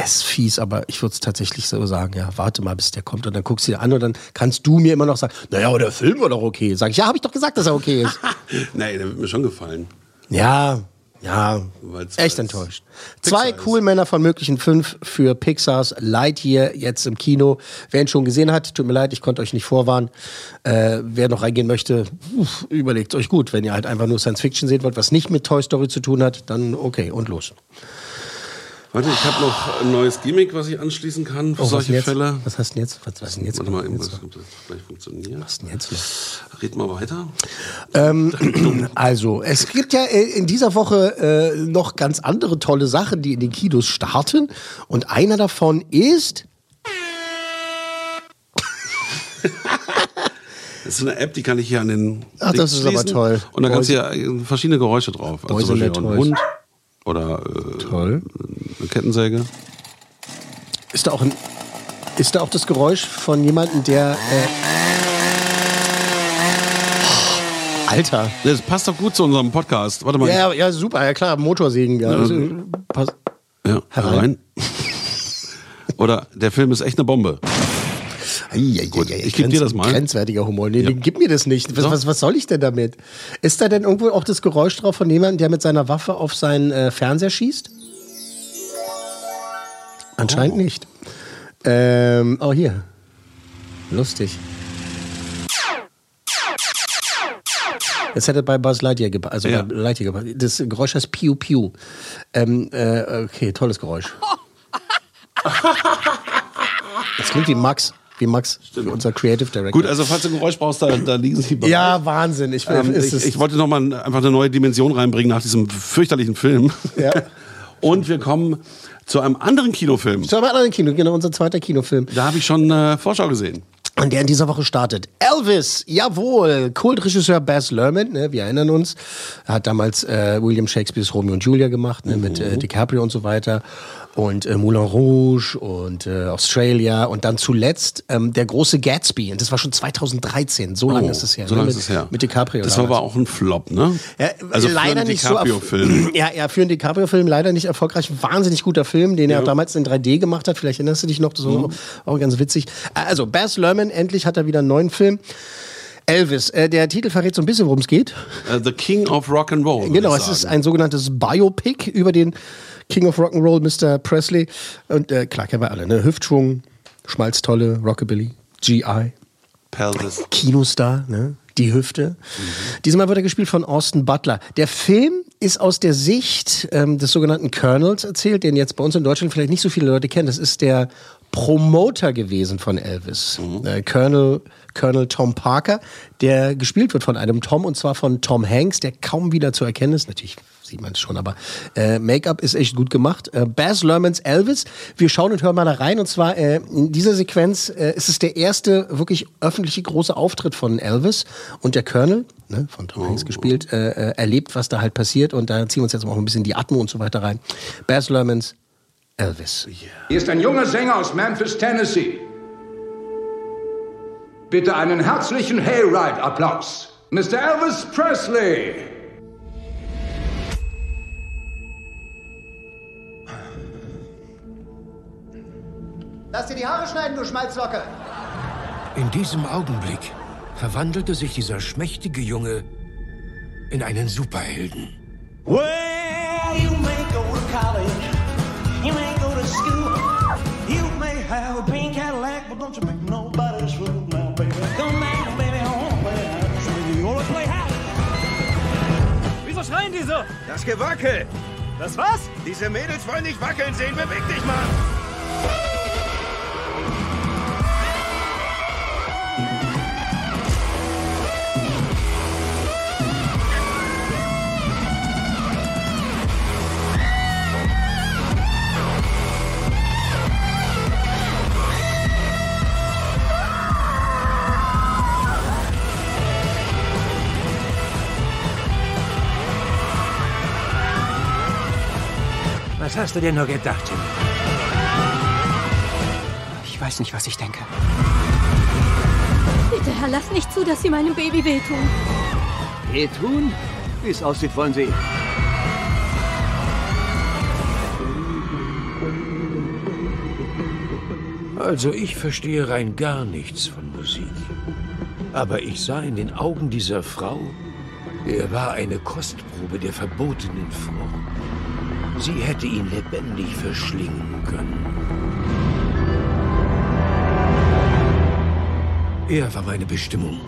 Speaker 4: Es ist fies, aber ich würde es tatsächlich so sagen, ja, warte mal, bis der kommt und dann guckst du dir an und dann kannst du mir immer noch sagen, naja, aber der Film war doch okay. Sag ich, ja, habe ich doch gesagt, dass er okay ist.
Speaker 3: nee, der wird mir schon gefallen.
Speaker 4: Ja, ja,
Speaker 3: Weil's-
Speaker 4: echt enttäuscht.
Speaker 3: Pixar
Speaker 4: Zwei cool Männer von möglichen fünf für Pixars Lightyear jetzt im Kino. Wer ihn schon gesehen hat, tut mir leid, ich konnte euch nicht vorwarnen. Äh, wer noch reingehen möchte, uff, überlegt euch gut. Wenn ihr halt einfach nur Science Fiction sehen wollt, was nicht mit Toy Story zu tun hat, dann okay und los.
Speaker 3: Warte, ich habe noch ein neues Gimmick, was ich anschließen kann für
Speaker 4: Oh, was
Speaker 3: solche
Speaker 4: jetzt?
Speaker 3: Fälle.
Speaker 4: Was hast du denn jetzt? Was, was denn jetzt?
Speaker 3: Warte mal,
Speaker 4: Was
Speaker 3: irgendwas
Speaker 4: ist
Speaker 3: kommt jetzt gleich funktioniert.
Speaker 4: denn jetzt los?
Speaker 3: Red mal weiter.
Speaker 4: Also, es gibt ja in dieser Woche äh, noch ganz andere tolle Sachen, die in den Kinos starten. Und einer davon ist.
Speaker 3: Das ist eine App, die kann ich hier an den.
Speaker 4: Ach,
Speaker 3: Dings
Speaker 4: das ist aber toll.
Speaker 3: Und da kannst du ja äh, verschiedene Geräusche drauf. Also zum Beispiel ein. Hund oder äh,
Speaker 4: Toll.
Speaker 3: eine Kettensäge.
Speaker 4: Ist da auch ein. Ist da auch das Geräusch von jemandem, der. Äh, Alter.
Speaker 3: Das passt doch gut zu unserem Podcast. Warte mal.
Speaker 4: Ja, ja, super, ja klar, Motorsägen. Ja. Äh, pass-
Speaker 3: Ja,
Speaker 4: Herein.
Speaker 3: herein. Oder der Film ist echt eine Bombe. Gut, ich geb dir das mal.
Speaker 4: Grenzwertiger Humor. Nee,
Speaker 3: Ja.
Speaker 4: gib mir das nicht. Was, was, was soll ich denn damit? Ist da denn irgendwo auch das Geräusch drauf von jemandem, der mit seiner Waffe auf seinen äh, Fernseher schießt? Anscheinend
Speaker 3: Oh.
Speaker 4: nicht. Ähm, oh, hier. Lustig. Das hätte bei Buzz Lightyear gepasst. Also
Speaker 3: Ja.
Speaker 4: bei Lightyear gepasst. Das Geräusch heißt Piu Piu. Ähm, äh, okay, tolles Geräusch. Das klingt wie Max. Wie Max, unser Creative Director.
Speaker 3: Gut, also falls du Geräusch brauchst, da, da liegen sie bereit.
Speaker 4: Ja, Wahnsinn. Ich,
Speaker 3: Ähm, ich, ich wollte noch mal einfach eine neue Dimension reinbringen nach diesem fürchterlichen Film.
Speaker 4: Ja.
Speaker 3: Und wir kommen zu einem anderen Kinofilm.
Speaker 4: Zu einem anderen Kino, genau, unser zweiter Kinofilm.
Speaker 3: Da habe ich schon äh, Vorschau gesehen.
Speaker 4: Und der in dieser Woche startet. Elvis, jawohl. Kultregisseur Baz Luhrmann, ne, wir erinnern uns. Hat damals äh, William Shakespeares Romeo und Julia gemacht, ne, mit äh, DiCaprio und so weiter. Und äh, Moulin Rouge und äh, Australia. Und dann zuletzt ähm, der große Gatsby. Und das war schon 2013. So lange
Speaker 3: Oh,
Speaker 4: ist es her.
Speaker 3: So
Speaker 4: ne,
Speaker 3: lange
Speaker 4: mit,
Speaker 3: ist es her.
Speaker 4: Mit DiCaprio.
Speaker 3: Das war aber auch ein Flop, ne?
Speaker 4: Ja,
Speaker 3: also für
Speaker 4: leider
Speaker 3: einen
Speaker 4: nicht so
Speaker 3: DiCaprio-Film.
Speaker 4: Ja, ja, für einen DiCaprio-Film leider nicht erfolgreich. Wahnsinnig guter Film, den er damals in 3D gemacht hat. Vielleicht erinnerst du dich noch, das war
Speaker 3: Mhm.
Speaker 4: auch, ganz witzig. Also, Baz Luhrmann, endlich hat er wieder einen neuen Film. Elvis, äh, der Titel verrät so ein bisschen, worum es geht.
Speaker 3: Äh, The King of Rock and Roll.
Speaker 4: Genau,
Speaker 3: würde ich
Speaker 4: es ist ein sogenanntes Biopic über den King of Rock'n'Roll, Mr. Presley. Und äh, klar, kennen wir alle, ne? Hüftschwung, Schmalztolle, Rockabilly, GI.
Speaker 3: Pelvis.
Speaker 4: Kinostar, ne? Die Hüfte. Diesmal wird er gespielt von Austin Butler. Der Film ist aus der Sicht ähm, des sogenannten Colonels erzählt, den jetzt bei uns in Deutschland vielleicht nicht so viele Leute kennen. Das ist der Promoter gewesen von Elvis. Äh, Colonel, Colonel Tom Parker, der gespielt wird von einem Tom und zwar von Tom Hanks, der kaum wieder zu erkennen ist. Natürlich sieht man es schon, aber äh, Make-up ist echt gut gemacht. Äh, Baz Luhrmanns Elvis. Wir schauen und hören mal da rein. Und zwar äh, in dieser Sequenz äh, ist es der erste wirklich öffentliche große Auftritt von Elvis und der Colonel, ne, von Tom Hanks gespielt, äh, äh, erlebt, was da halt passiert. Und da ziehen wir uns jetzt mal auch ein bisschen die Atmo und so weiter rein. Baz Luhrmanns Elvis.
Speaker 8: Hier ist ein junger Sänger aus Memphis, Tennessee. Bitte einen herzlichen Hayride-Applaus. Mr. Elvis Presley.
Speaker 9: Lass dir die Haare schneiden, du Schmalzlocke.
Speaker 10: In diesem Augenblick verwandelte sich dieser schmächtige Junge in einen Superhelden.
Speaker 11: Well, you may go to college, you may go to school, you may have a pink Cadillac, but don't you make nobody's fool now, baby. Come on, baby, I wanna play house with you. Wanna play house?
Speaker 12: Wieso schreien die so? Das Gewackel. Das was? Diese Mädels wollen dich wackeln sehen. Beweg dich mal.
Speaker 10: Hast du dir nur gedacht, Jimmy?
Speaker 13: Ich weiß nicht, was ich denke.
Speaker 14: Bitte, Herr, lass nicht zu, dass Sie meinem Baby wehtun.
Speaker 13: Wehtun? Wie es aussieht, wollen Sie.
Speaker 10: Also ich verstehe rein gar nichts von Musik. Aber ich sah in den Augen dieser Frau Er war eine Kostprobe der verbotenen Form. Sie hätte ihn lebendig verschlingen können. Er war meine Bestimmung.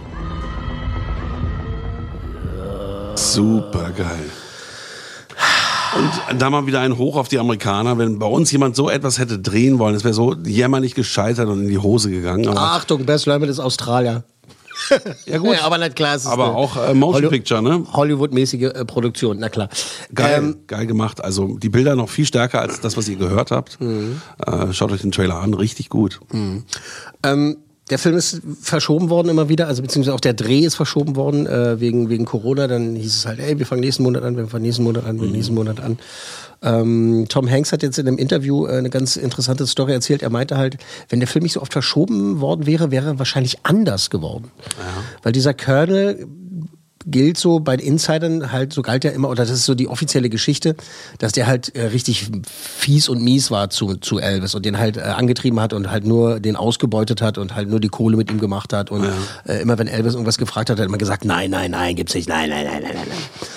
Speaker 3: Super geil. Und da mal wieder ein Hoch auf die Amerikaner. Wenn bei uns jemand so etwas hätte drehen wollen, es wäre so jämmerlich gescheitert und in die Hose gegangen. Aber,
Speaker 4: Achtung, Best Lerman ist Australier.
Speaker 3: Ja gut,
Speaker 4: Ja, aber nicht klar, es ist
Speaker 3: aber auch äh, Motion
Speaker 4: Holly-
Speaker 3: Picture, ne?
Speaker 4: Hollywood-mäßige äh, Produktion, na klar.
Speaker 3: Geil,
Speaker 4: Ähm,
Speaker 3: geil gemacht. Also die Bilder noch viel stärker als das, was ihr gehört habt. Äh, schaut euch den Trailer an, richtig gut.
Speaker 4: Ähm, der Film ist verschoben worden immer wieder, also beziehungsweise auch der Dreh ist verschoben worden äh, wegen, wegen Corona. Dann hieß es halt, ey, wir fangen nächsten Monat an, wir fangen nächsten Monat an, wir fangen nächsten Monat an. Ähm, Tom Hanks hat jetzt in einem Interview äh, eine ganz interessante Story erzählt. Er meinte halt, wenn der Film nicht so oft verschoben worden wäre, wäre er wahrscheinlich anders geworden. Weil dieser Colonel gilt so bei den Insidern halt, so galt er immer, oder das ist so die offizielle Geschichte, dass der halt äh, richtig fies und mies war zu, zu Elvis und den halt äh, angetrieben hat und halt nur den ausgebeutet hat und halt nur die Kohle mit ihm gemacht hat und äh, immer wenn Elvis irgendwas gefragt hat, hat er immer gesagt, nein, nein, nein, gibt's nicht, nein, nein, nein, nein, nein, nein.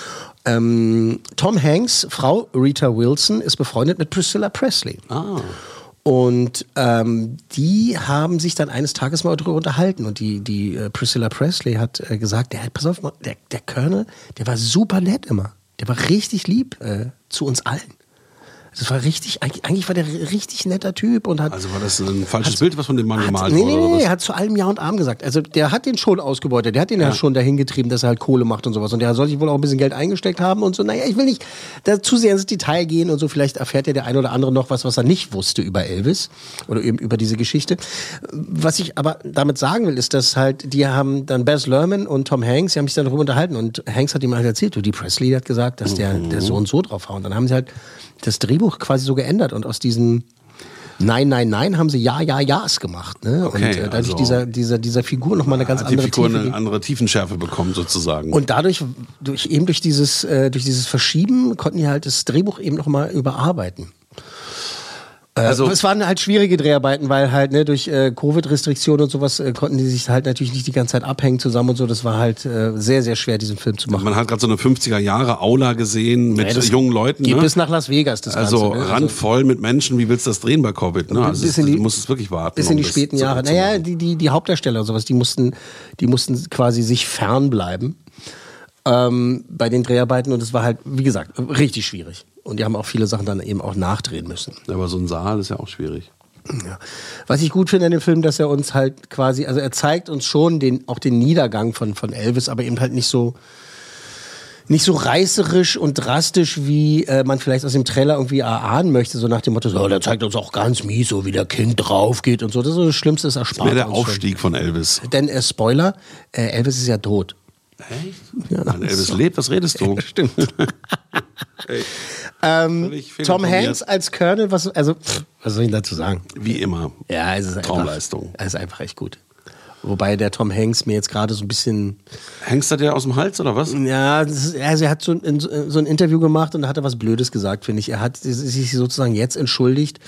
Speaker 4: Ähm, Tom Hanks, Frau Rita Wilson, ist befreundet mit Priscilla Presley.
Speaker 3: Ah.
Speaker 4: Und ähm, die haben sich dann eines Tages mal darüber unterhalten. Und die, die äh, Priscilla Presley hat äh, gesagt, der, pass auf, der, der Colonel, der war super nett immer. Der war richtig lieb äh, zu uns allen. Das war richtig, eigentlich, war der richtig netter Typ und hat.
Speaker 3: Also war das ein falsches Bild, was von dem Mann gemalt
Speaker 4: nee,
Speaker 3: wurde?
Speaker 4: nee, nee, er hat zu allem Ja und Arm gesagt. Also der hat den schon ausgebeutet, der hat den ja, schon dahin getrieben, dass er halt Kohle macht und sowas. Und der soll sich wohl auch ein bisschen Geld eingesteckt haben und so. Naja, ich will nicht da zu sehr ins Detail gehen und so. Vielleicht erfährt ja der ein oder andere noch was, was er nicht wusste über Elvis oder eben über diese Geschichte. Was ich aber damit sagen will, ist, dass halt, die haben dann Baz Luhrmann und Tom Hanks, die haben sich dann darüber unterhalten und Hanks hat ihm halt erzählt, du, die Presley hat gesagt, dass der, der so und so draufhauen. Dann haben sie halt das Drehbuch quasi so geändert und aus diesen Nein, nein, nein, haben sie Ja, Ja, Ja's gemacht. Ne?
Speaker 3: Okay,
Speaker 4: und äh, dadurch
Speaker 3: also-
Speaker 4: dieser, dieser, dieser Figur nochmal eine ganz
Speaker 3: Hat die
Speaker 4: andere
Speaker 3: Figur
Speaker 4: Tiefe.
Speaker 3: eine andere Tiefenschärfe bekommen, sozusagen.
Speaker 4: Und dadurch, durch, eben durch dieses, äh, durch dieses Verschieben, konnten die halt das Drehbuch eben nochmal überarbeiten. Also, es waren halt schwierige Dreharbeiten, weil halt ne, durch äh, Covid-Restriktionen und sowas äh, konnten die sich halt natürlich nicht die ganze Zeit abhängen zusammen und so. Das war halt äh, sehr, sehr schwer, diesen Film zu machen.
Speaker 3: Man hat gerade so eine 50er Jahre Aula gesehen mit
Speaker 4: Ja,
Speaker 3: jungen Leuten.
Speaker 4: geht
Speaker 3: ne?
Speaker 4: bis nach Las Vegas, das
Speaker 3: Also
Speaker 4: Ganze, ne?
Speaker 3: randvoll mit Menschen. Wie willst du das drehen bei Covid? Ne? Also
Speaker 4: bis in die-
Speaker 3: du musst es wirklich warten.
Speaker 4: Bis in
Speaker 3: um
Speaker 4: die
Speaker 3: das
Speaker 4: späten Jahre. Naja, die, die, die Hauptdarsteller und sowas, die mussten, die mussten quasi sich fernbleiben ähm, bei den Dreharbeiten und es war halt, wie gesagt, richtig schwierig. Und die haben auch viele Sachen dann eben auch nachdrehen müssen.
Speaker 3: Aber so ein Saal ist ja auch schwierig.
Speaker 4: Ja. Was ich gut finde an dem Film, dass er uns halt quasi, also er zeigt uns schon den, auch den Niedergang von, von Elvis, aber eben halt nicht so, nicht so reißerisch und drastisch, wie äh, man vielleicht aus dem Trailer irgendwie erahnen möchte, so nach dem Motto, so, oh, der zeigt uns auch ganz mies, so wie der Kind drauf geht und so. Das ist so das Schlimmste, ist erspart.
Speaker 3: Mehr der
Speaker 4: uns schon.
Speaker 3: Aufstieg von Elvis.
Speaker 4: Denn äh, Spoiler, äh, Elvis ist ja tot.
Speaker 3: Echt?
Speaker 4: Ja,
Speaker 3: Wenn Elvis lebt, was redest du?
Speaker 4: Stimmt. ähm, Tom. Hanks als Colonel, was, also, pff, was soll ich dazu sagen?
Speaker 3: Wie immer.
Speaker 4: Ja, es ist einfach,
Speaker 3: Traumleistung.
Speaker 4: Es ist einfach echt gut. Wobei der Tom Hanks mir jetzt gerade so ein bisschen.
Speaker 3: Hängst du dir aus dem Hals oder was?
Speaker 4: Ja, ist, also er hat so ein, so ein Interview gemacht und da hat er was Blödes gesagt, finde ich. Er hat sich sozusagen jetzt entschuldigt,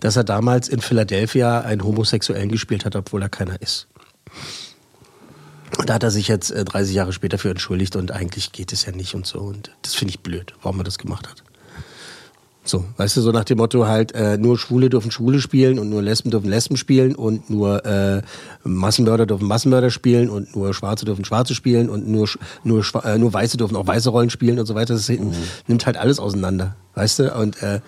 Speaker 4: dass er damals in Philadelphia einen Homosexuellen gespielt hat, obwohl er keiner ist. Und da hat er sich jetzt äh, 30 Jahre später für entschuldigt und eigentlich geht es ja nicht und so. Und das finde ich blöd, warum er das gemacht hat. So, weißt du, so nach dem Motto halt, äh, nur Schwule dürfen Schwule spielen und nur Lesben dürfen Lesben spielen und nur äh, Massenmörder dürfen Massenmörder spielen und nur Schwarze dürfen Schwarze spielen und nur, nur, äh, nur Weiße dürfen auch weiße Rollen spielen und so weiter. Das nimmt halt alles auseinander, weißt du? Und äh,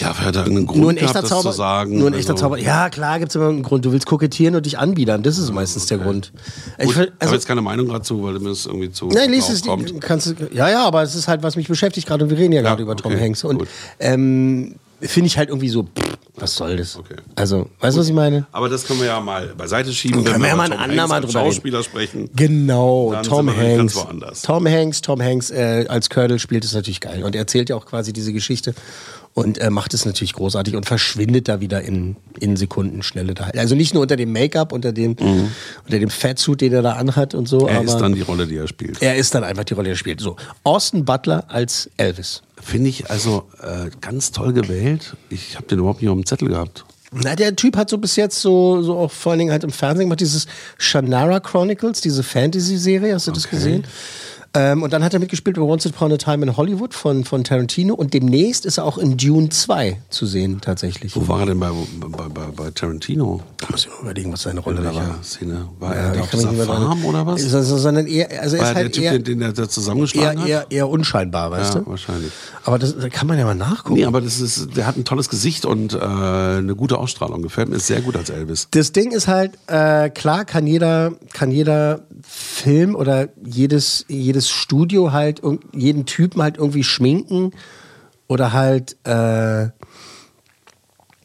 Speaker 3: Ja, wer hat da irgendeinen Grund
Speaker 4: nur ein
Speaker 3: gehabt,
Speaker 4: echter
Speaker 3: das
Speaker 4: Zauber,
Speaker 3: zu sagen?
Speaker 4: Nur ein echter
Speaker 3: Also-
Speaker 4: Zauber. Ja, klar gibt's immer einen Grund. Du willst kokettieren und dich anbiedern. Das ist meistens der Grund. Ich,
Speaker 3: Gut, ich habe jetzt keine Meinung dazu, weil mir das irgendwie zu
Speaker 4: Nein, lies es,
Speaker 3: kommt.
Speaker 4: kannst ja, ja, aber es ist halt, was mich beschäftigt gerade und wir reden ja, gerade über Tom
Speaker 3: okay,
Speaker 4: Hanks. Und ähm, finde ich halt irgendwie so, pff, was soll das? Also, weißt du, was ich meine?
Speaker 3: Aber das können wir ja mal beiseite schieben,
Speaker 4: Können
Speaker 3: wenn
Speaker 4: wir ja mal ein andermal drüber.
Speaker 3: Schauspieler sprechen.
Speaker 4: Genau,
Speaker 3: Dann
Speaker 4: Tom Hanks. Tom Hanks, Tom Hanks äh, als Colonel spielt es natürlich geil und er erzählt ja auch quasi diese Geschichte und äh, macht es natürlich großartig und verschwindet da wieder in, in Sekundenschnelle da. Also nicht nur unter dem Make-up, unter dem, unter dem Fatsuit, den er da anhat und so.
Speaker 3: Mhm. Er ist dann die Rolle, die er spielt.
Speaker 4: er ist dann einfach die Rolle, die er spielt. So, Austin Butler als Elvis.
Speaker 3: Finde ich also äh, ganz toll gewählt. Ich habe den überhaupt nicht auf dem Zettel gehabt.
Speaker 4: Na, der Typ hat so bis jetzt so, so auch vor allen Dingen halt im Fernsehen gemacht, dieses Shannara Chronicles, diese Fantasy-Serie, hast du das gesehen? Ähm, und dann hat er mitgespielt bei Once Upon a Time in Hollywood von, von Tarantino und demnächst ist er auch in Dune 2 zu sehen, tatsächlich.
Speaker 3: Wo war er denn bei, bei, bei, bei Tarantino?
Speaker 4: Da muss ich mal überlegen, was seine Rolle da war.
Speaker 3: Szene? War
Speaker 4: Ja,
Speaker 3: er auf dieser Farm oder was?
Speaker 4: Ist er- sondern eher, also er
Speaker 3: war
Speaker 4: ist
Speaker 3: er
Speaker 4: halt
Speaker 3: der Typ,
Speaker 4: eher,
Speaker 3: den, den er da zusammengeschlagen
Speaker 4: eher,
Speaker 3: hat?
Speaker 4: eher, eher unscheinbar, weißt
Speaker 3: ja,
Speaker 4: du?
Speaker 3: wahrscheinlich.
Speaker 4: Aber das, da kann man ja mal nachgucken.
Speaker 3: Nee, aber das ist, der hat ein tolles Gesicht und äh, eine gute Ausstrahlung. Gefällt mir sehr gut als Elvis.
Speaker 4: Das Ding ist halt, äh, klar kann jeder, kann jeder Film oder jedes, jedes Studio halt jeden Typen halt irgendwie schminken oder halt äh,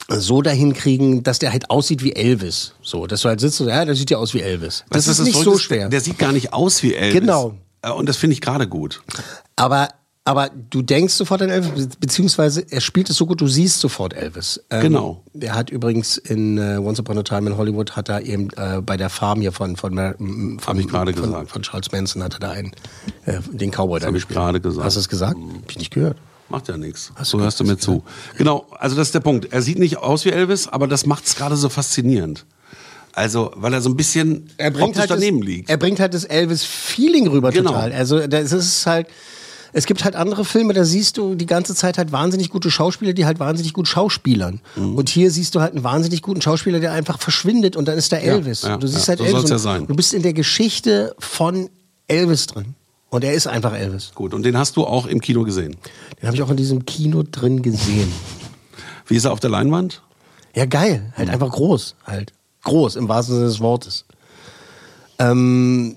Speaker 4: so dahin kriegen, dass der halt aussieht wie Elvis. So, dass du halt sitzt und ja, der sieht ja aus wie Elvis. Das
Speaker 3: du,
Speaker 4: ist
Speaker 3: was
Speaker 4: nicht so
Speaker 3: ist?
Speaker 4: schwer.
Speaker 3: Der sieht gar nicht aus wie Elvis.
Speaker 4: Genau.
Speaker 3: Äh, Und das finde ich gerade gut.
Speaker 4: Aber, aber du denkst sofort an Elvis, be- beziehungsweise er spielt es so gut, du siehst sofort Elvis. Ähm,
Speaker 3: Genau.
Speaker 4: Der hat übrigens in äh, Once Upon a Time in Hollywood hat er eben äh, bei der Farm hier von von, von,
Speaker 3: ich gerade
Speaker 4: von,
Speaker 3: gesagt.
Speaker 4: von Charles Manson hat er da einen äh, den Cowboy da
Speaker 3: hab ich
Speaker 4: gespielt.
Speaker 3: gerade gesagt.
Speaker 4: Hast du es gesagt? Hab ich nicht gehört.
Speaker 3: Macht ja nichts. So hörst du mir zu. Genau, also das ist der Punkt. Er sieht nicht aus wie Elvis, aber das macht es gerade so faszinierend. Also, weil er so ein bisschen
Speaker 4: Er bringt halt
Speaker 3: daneben
Speaker 4: das,
Speaker 3: liegt.
Speaker 4: Er bringt halt das Elvis-Feeling rüber
Speaker 3: Genau.
Speaker 4: total. Also das ist halt. Es gibt halt andere Filme, da siehst du die ganze Zeit halt wahnsinnig gute Schauspieler, die halt wahnsinnig gut schauspielern.
Speaker 3: Mhm.
Speaker 4: Und hier siehst du halt einen wahnsinnig guten Schauspieler, der einfach verschwindet und dann ist da
Speaker 3: Ja,
Speaker 4: Elvis.
Speaker 3: ja,
Speaker 4: du siehst
Speaker 3: ja,
Speaker 4: halt
Speaker 3: so
Speaker 4: Elvis.
Speaker 3: ja sein.
Speaker 4: Du bist in der Geschichte von Elvis drin. Und er ist einfach Elvis.
Speaker 3: Gut, und den hast du auch im Kino gesehen.
Speaker 4: Den habe ich auch in diesem Kino drin gesehen.
Speaker 3: Wie ist er auf der Leinwand?
Speaker 4: Ja, geil. Halt einfach groß. Halt. Groß, im wahrsten Sinne des Wortes. Ähm,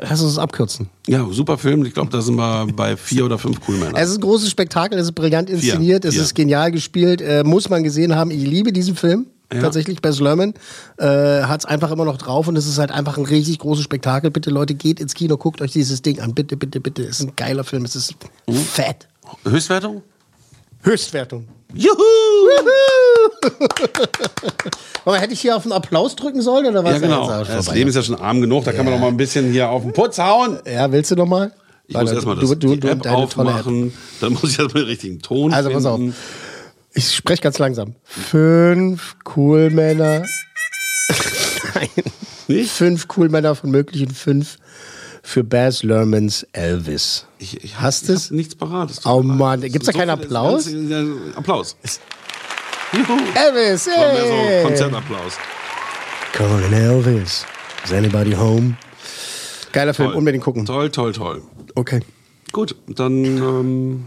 Speaker 4: lass uns das abkürzen.
Speaker 3: Ja, super Film. Ich glaube, da sind wir bei vier oder fünf Coolmänner.
Speaker 4: Es ist ein großes Spektakel, es ist brillant inszeniert, es
Speaker 3: vier.
Speaker 4: ist genial gespielt, äh, muss man gesehen haben. Ich liebe diesen Film.
Speaker 3: Ja.
Speaker 4: Tatsächlich, Bess Lerman äh, hat es einfach immer noch drauf und es ist halt einfach ein richtig großes Spektakel. Bitte Leute, geht ins Kino, guckt euch dieses Ding an. Bitte, bitte, bitte. Es ist ein geiler Film, es ist
Speaker 3: Mhm.
Speaker 4: fett.
Speaker 3: Höchstwertung?
Speaker 4: Höchstwertung.
Speaker 3: Juhu!
Speaker 4: Aber hätte ich hier auf den Applaus drücken sollen oder was?
Speaker 3: Ja, genau.
Speaker 4: Ja,
Speaker 3: Das
Speaker 4: vorbei.
Speaker 3: Leben ist ja schon arm genug, da kann man noch mal ein bisschen hier auf den Putz hauen.
Speaker 4: Ja, willst du noch mal?
Speaker 3: Ich muss
Speaker 4: Warte,
Speaker 3: erstmal
Speaker 4: du-
Speaker 3: das
Speaker 4: du-
Speaker 3: die
Speaker 4: du-
Speaker 3: App
Speaker 4: deine tolle App.
Speaker 3: aufmachen, dann muss ich erstmal den richtigen Ton
Speaker 4: Also pass auf. Ich spreche ganz langsam. Fünf cool Männer. Nein. Fünf cool Männer von möglichen fünf für Baz Luhrmanns Elvis.
Speaker 3: Ich, ich
Speaker 4: Hast du es?
Speaker 3: Nichts parat. es
Speaker 4: Oh. Mann, gibt's da
Speaker 3: So
Speaker 4: keinen Applaus?
Speaker 3: ganz- ja, Applaus. Juhu.
Speaker 4: Elvis, hey!
Speaker 3: so Konzertapplaus.
Speaker 4: Calling Elvis. Is anybody home? Geiler Film,
Speaker 3: Toll.
Speaker 4: unbedingt gucken.
Speaker 3: Toll, toll, toll.
Speaker 4: Okay.
Speaker 3: Gut, dann ähm,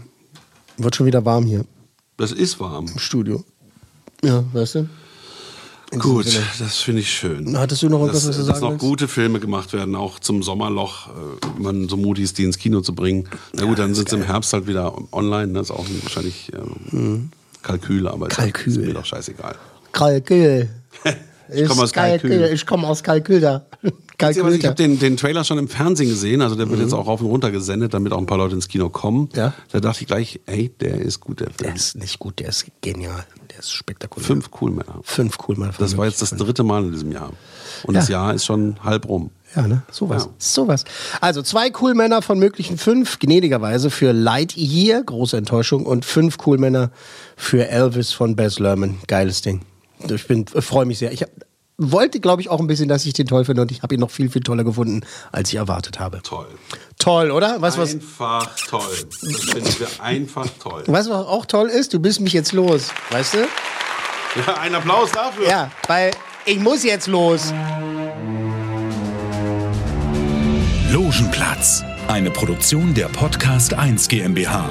Speaker 4: Wird schon wieder warm hier
Speaker 3: das ist warm.
Speaker 4: im Studio. Ja, weißt du? In
Speaker 3: Gut, das finde ich schön.
Speaker 4: Hattest du noch irgendwas,
Speaker 3: dass,
Speaker 4: was du
Speaker 3: dass
Speaker 4: sagen
Speaker 3: noch
Speaker 4: willst?
Speaker 3: gute Filme gemacht werden, auch zum Sommerloch, äh, man so mutig ist, die ins Kino zu bringen. Na gut, dann sind sie im Herbst halt wieder online, das ist auch wahrscheinlich ähm, Kalkül, aber ist-
Speaker 4: Mhm. Kalkül.
Speaker 3: ist mir doch scheißegal.
Speaker 4: Kalkül.
Speaker 3: Ich komme aus
Speaker 4: Kalkül.
Speaker 3: Kalkül.
Speaker 4: Ich komme aus Kalkül da.
Speaker 3: Ich
Speaker 4: Kalkül.
Speaker 3: habe den, den Trailer schon im Fernsehen gesehen, also der wird
Speaker 4: Mhm.
Speaker 3: jetzt auch rauf und runter gesendet, damit auch ein paar Leute ins Kino kommen.
Speaker 4: Ja.
Speaker 3: Da dachte ich gleich, ey, der ist gut, der Film.
Speaker 4: Der ist nicht gut, der ist genial. Der ist spektakulär.
Speaker 3: Fünf cool Männer.
Speaker 4: Fünf cool Männer.
Speaker 3: Das war jetzt das dritte Mal in diesem Jahr. Und das
Speaker 4: Ja.
Speaker 3: Jahr ist schon halb rum.
Speaker 4: Ja, ne? Sowas.
Speaker 3: Ja.
Speaker 4: Sowas. Also zwei cool Männer von möglichen fünf, gnädigerweise für Lightyear, große Enttäuschung, und fünf cool Männer für Elvis von Baz Luhrmann. Geiles Ding. Ich bin, freue mich sehr. Ich hab, wollte, glaube ich, auch ein bisschen, dass ich den toll finde und ich habe ihn noch viel, viel toller gefunden, als ich erwartet habe.
Speaker 3: Toll.
Speaker 4: Toll, oder? Weißt was,
Speaker 3: Einfach toll. Das finden wir einfach toll.
Speaker 4: weißt du, was auch toll ist? Du bist mich jetzt los. Weißt du?
Speaker 3: Ja, ein Applaus dafür.
Speaker 4: Ja, weil ich muss jetzt los.
Speaker 2: Logenplatz, eine Produktion der Podcast 1 GmbH.